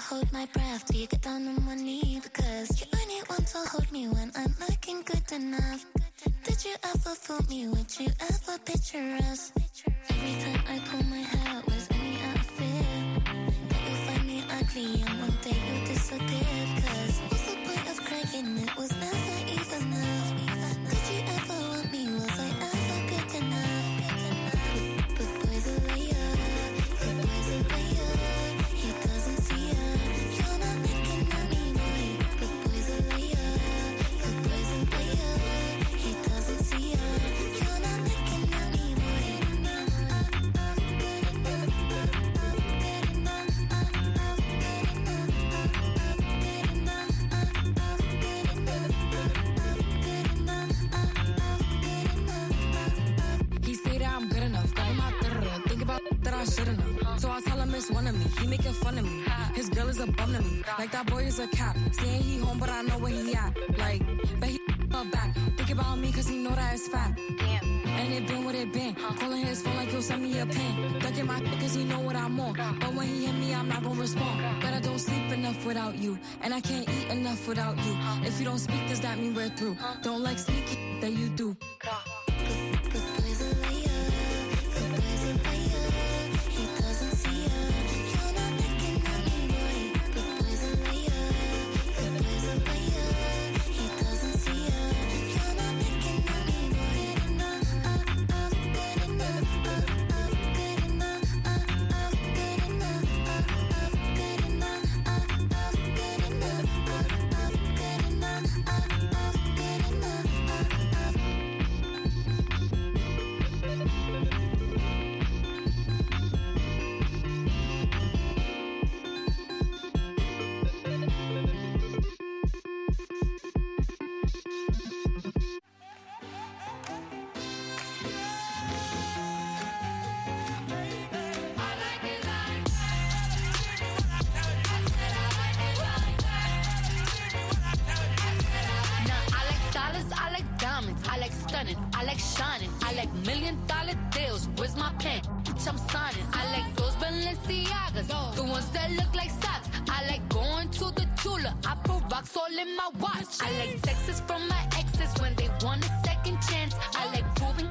hold my breath? till you get down on one knee? Because you only want to hold me when I'm looking good enough. Did you ever fool me? Would you ever picture us? Every time I pull my hair was any out of fear? That you'll find me ugly and one day you'll disappear. Cause what's the point of crying? It was never I should've known. So I tell him it's one of me. He making fun of me. His girl is a bum to me. Like that boy is a cop. Saying he home, but I know where he at. Like, but he her back. Think about me cause he know that it's fat. Damn. And it been what it been. Calling his phone like he'll send me a pin. Ducking my cause he know what I'm on. But when he hit me, I'm not gonna respond. But I don't sleep enough without you. And I can't eat enough without you. If you don't speak, does that mean we're through? Don't like sneaky that you do. My watch. I like texts from my exes when they want a second chance. I like proving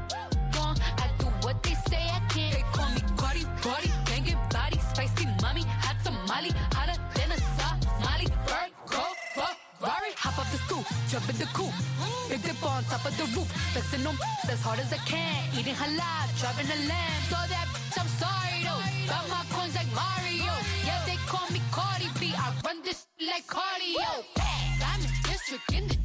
wrong. I do what they say I can't. They call me Cardi, Cardi, banging body, spicy mommy, hot tamale, hotter than a Somali. Virgo, Ferrari, hop up the stoop, jump in the coupe. Big dip on top of the roof, flexing on as hard as I can. Eating halal, driving a lamb. So that bitch, I'm sorry though. Got my coins like Mario. Yeah, they call me Cardi B. I run this like cardio. Diamond the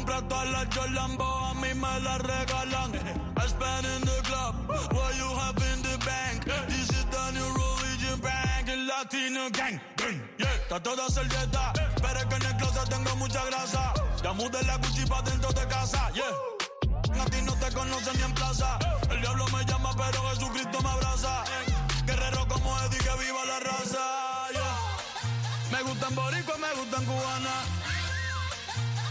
Tú compras todas las Jolambo, a mí me las regalan. I spend in the club, what you have in the bank. This is the new religion bank, el Latino gang. Yeah, trato de hacer dieta, pero es que en el closet tengo mucha grasa. Ya mudé la Gucci pa' dentro de casa, yeah. A no te conocen ni en plaza. El diablo me llama, pero Jesucristo me abraza. Guerrero como Eddie, que viva la raza, yeah. Me gustan boricua, me gustan cubana.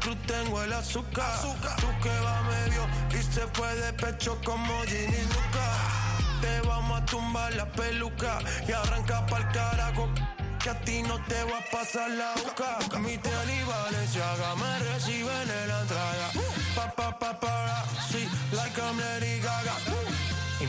Cruz tengo el azúcar. Tú que va medio y se cuerpo de pecho como Ginny Luca. Te vamos a tumbar la peluca y arranca pa'l carajo. Que a ti no te va a pasar la boca. Mi tele Valenciaga me reciben en la entrada. Pa, pa, pa, para, sí, like I'm Lady Gaga.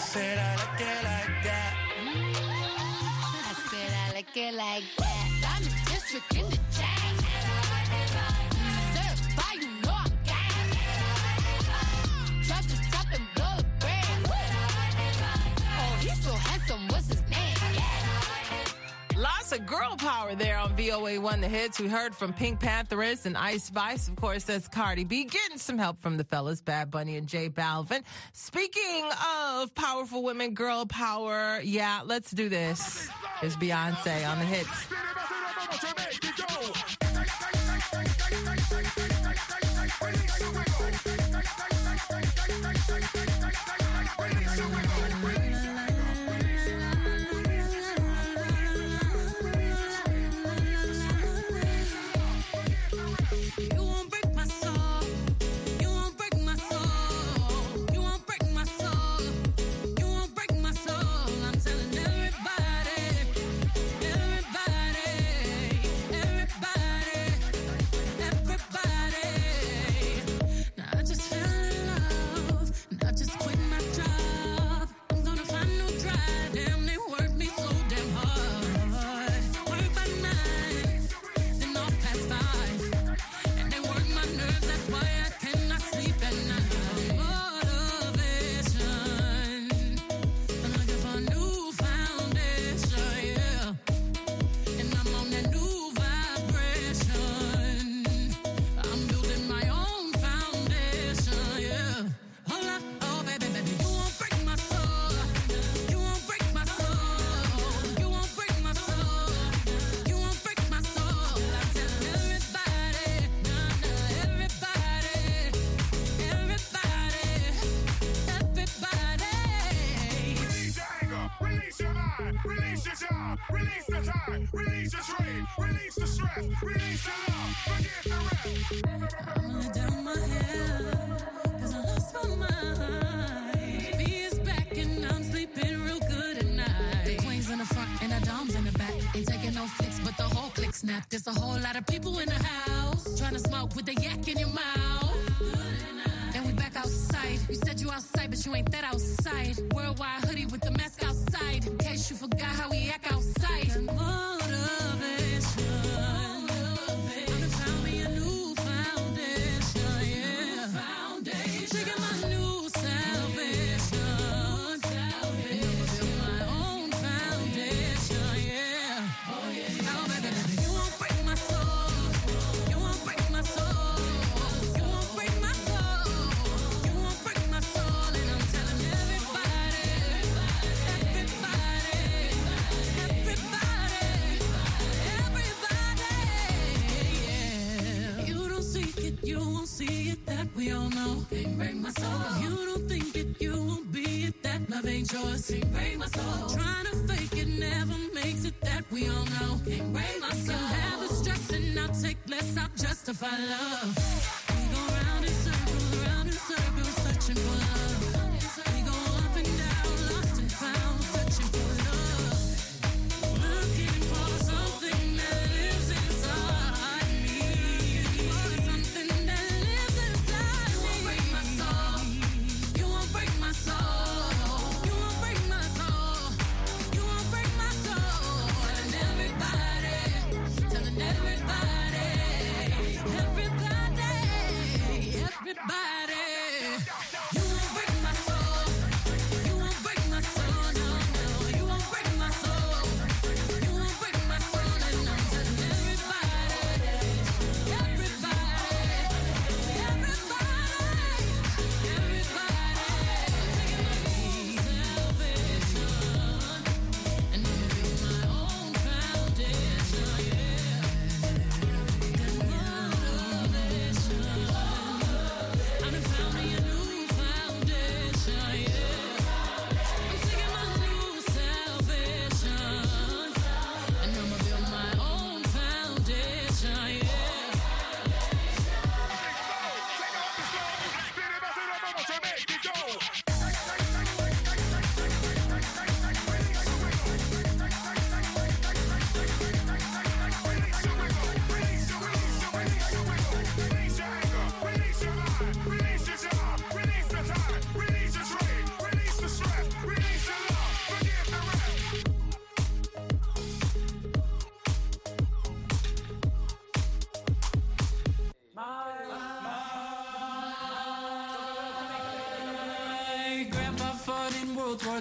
I said I like it like that. I said I like it like that. I'm a district in the chat. Lots of girl power there on VOA One The Hits. We heard from PinkPantheress and Ice Spice. Of course, that's Cardi B getting some help from the fellas, Bad Bunny and J Balvin. Speaking of powerful women, girl power, yeah, let's do this. There's Beyonce on The Hits. You outside, love.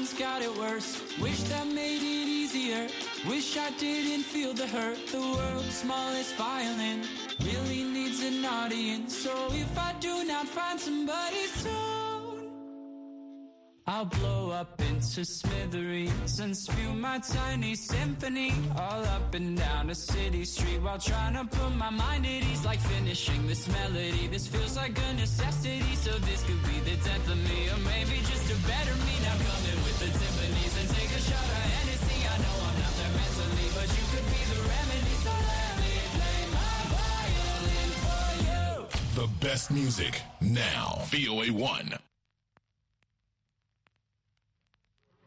somewhere got it worse. Wish that made it easier. Wish I didn't feel the hurt. The world's smallest violin really needs an audience. So if I do not find somebody soon, I'll blow up into smithereens and spew my tiny symphony all up and down a city street while trying to put my mind at ease. Like finishing this melody, this feels like a necessity. So this could be the death of me, or maybe just a better me. Now coming with the timpanis and take a shot of Hennessy. I know I'm not there mentally, but you could be the remedy. So let me play my violin for you. The best music now. VOA 1.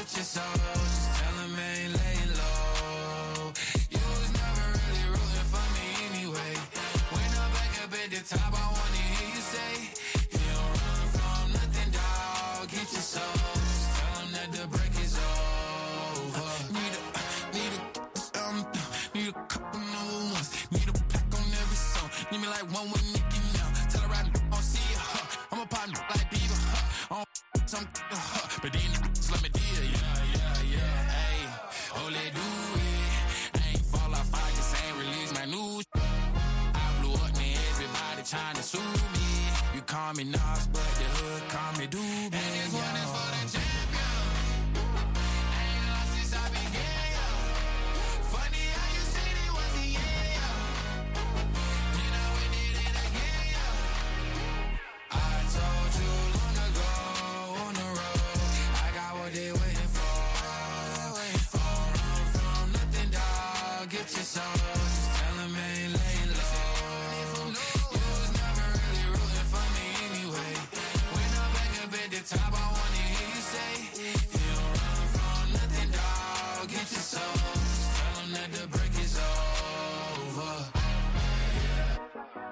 Get your soul.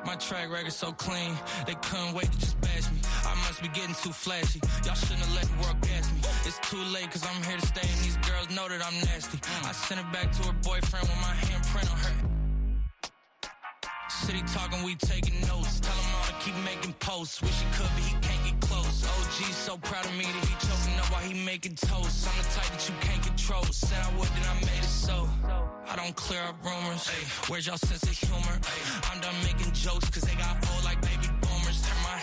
My track record so clean, they couldn't wait to just bash me. I must be getting too flashy. Y'all shouldn't have let the me. Too late, cause I'm here to stay, and these girls know that I'm nasty. I sent it back to her boyfriend with my handprint on her. City talking, we taking notes. Tell him all to keep making posts. Wish he could, but he can't get close. OG so proud of me that he choking up while he making toast. I'm the type that you can't control. Said I would, then I made it so. I don't clear up rumors. Where's y'all sense of humor? I'm done making jokes, cause they got old like baby.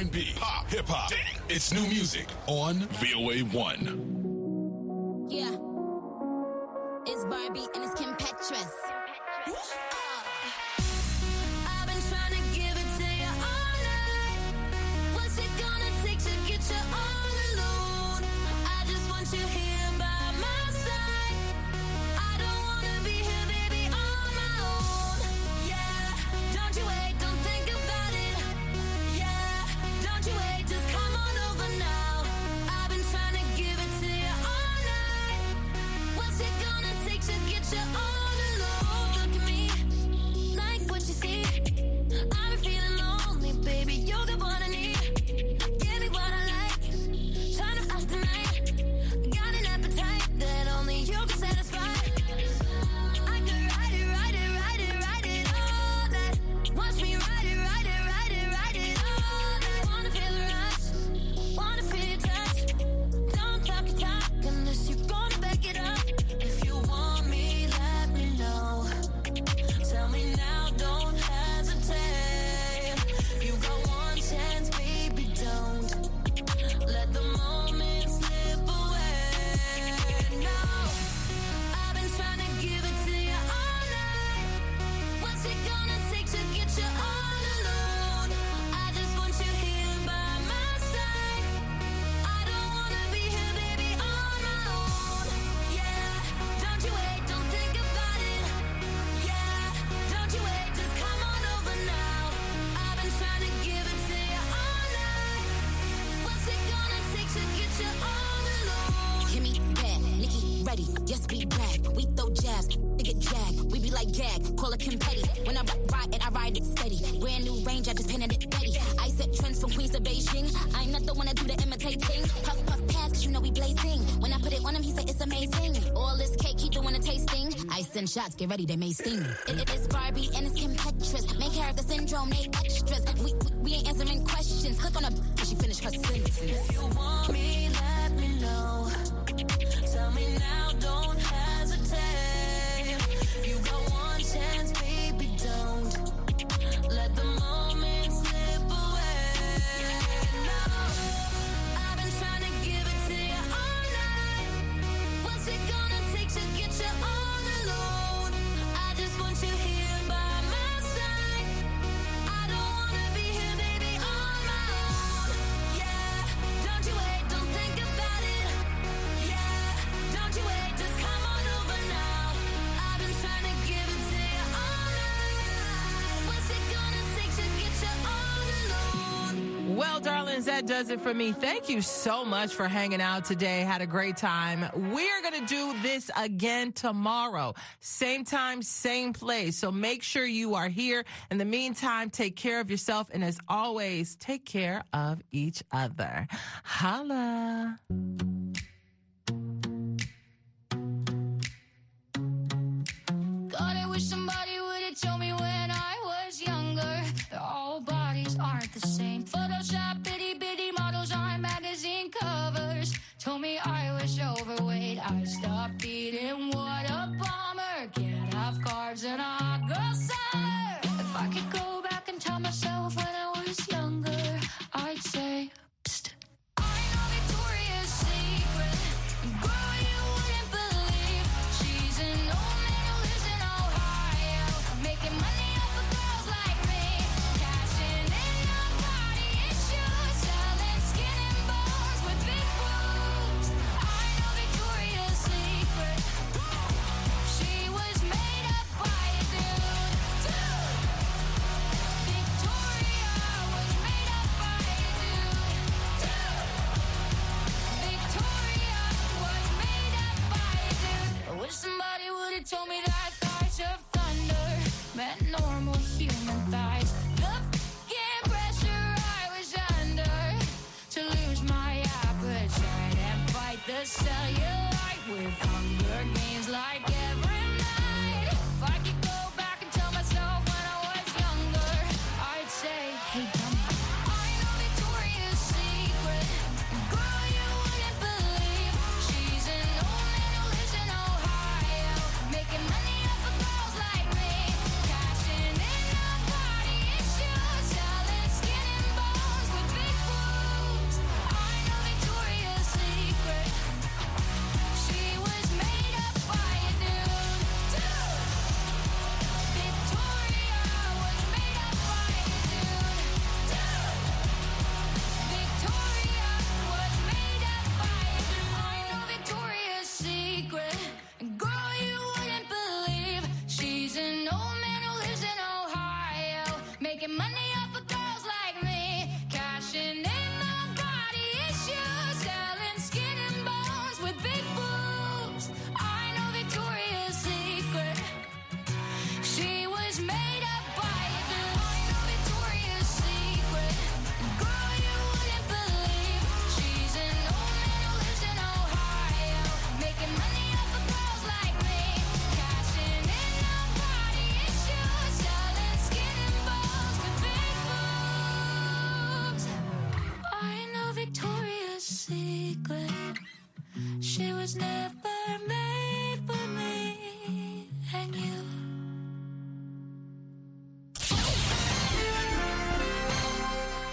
R&B, pop, hip hop. It's new music on VOA 1. Ready. Yes, we brag. We throw jabs. To get jagged. We be like gag. Call it confetti. When I ride it, I ride it steady. Brand new range, I just painted it ready. I set trends from Queens to Beijing. I'm not the one to do the imitating. Puff, puff, pass, cause you know we blazing. When I put it on him, he say it's amazing. All this cake, he doing a tasting. I send shots, get ready, they may sting. It, it is Barbie and it's Kim Petras. Main character syndrome, they extras. We, we, we ain't answering questions. Click on a she finished her sentence. If you want me, to give it to you all night. What's it gonna take to get you all that does it for me. Thank you so much for hanging out today. Had a great time. We're going to do this again tomorrow. Same time, same place. So make sure you are here. In the meantime, take care of yourself. And as always, take care of each other. Holla. God, I wish somebody would have told me when I was younger all bodies aren't the same. Photoshop itty Told me I was overweight. I stopped eating. What the cellulite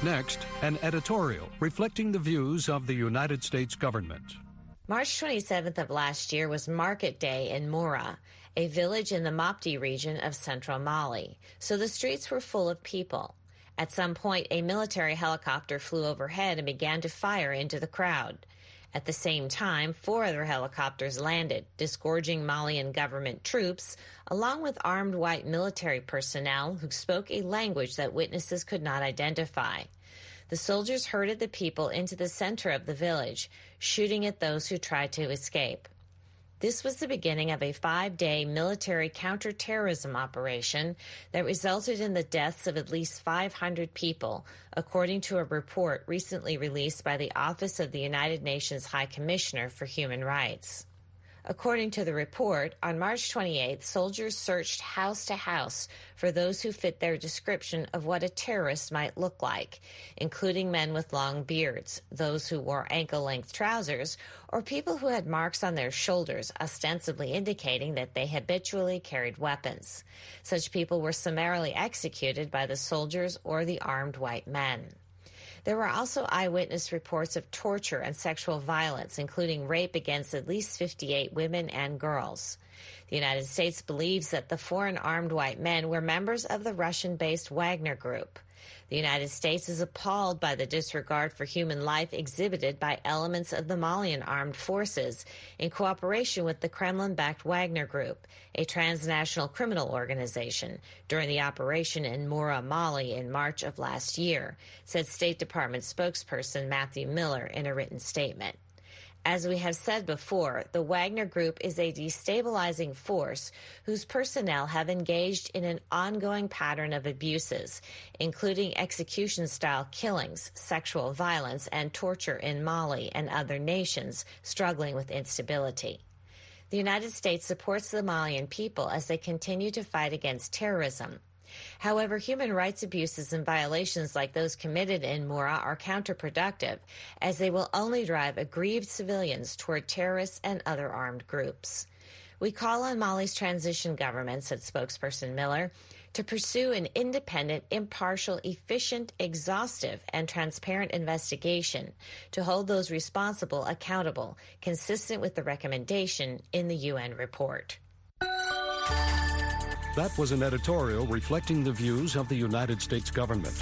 Next, an editorial reflecting the views of the United States government. March 27th of last year was Market Day in Moura, a village in the Mopti region of central Mali, so the streets were full of people. At some point, a military helicopter flew overhead and began to fire into the crowd. At the same time, four other helicopters landed, disgorging Malian government troops, along with armed white military personnel who spoke a language that witnesses could not identify. The soldiers herded the people into the center of the village, shooting at those who tried to escape. This was the beginning of a five day military counterterrorism operation that resulted in the deaths of at least 500 people, according to a report recently released by the Office of the United Nations High Commissioner for Human Rights. According to the report, on March 28th, soldiers searched house to house for those who fit their description of what a terrorist might look like, including men with long beards, those who wore ankle length trousers, or people who had marks on their shoulders, ostensibly indicating that they habitually carried weapons. Such people were summarily executed by the soldiers or the armed white men. There were also eyewitness reports of torture and sexual violence, including rape against at least 58 women and girls. The United States believes that the foreign armed white men were members of the Russian based Wagner Group. The United States is appalled by the disregard for human life exhibited by elements of the Malian armed forces in cooperation with the Kremlin backed Wagner Group, a transnational criminal organization, during the operation in Moura, Mali in March of last year, said State Department spokesperson Matthew Miller in a written statement. As we have said before, the Wagner Group is a destabilizing force whose personnel have engaged in an ongoing pattern of abuses, including execution style killings, sexual violence, and torture in Mali and other nations struggling with instability. The United States supports the Malian people as they continue to fight against terrorism. However, human rights abuses and violations like those committed in Moura are counterproductive, as they will only drive aggrieved civilians toward terrorists and other armed groups. We call on Mali's transition government, said spokesperson Miller, to pursue an independent, impartial, efficient, exhaustive, and transparent investigation to hold those responsible accountable, consistent with the recommendation in the UN report. That was an editorial reflecting the views of the United States government.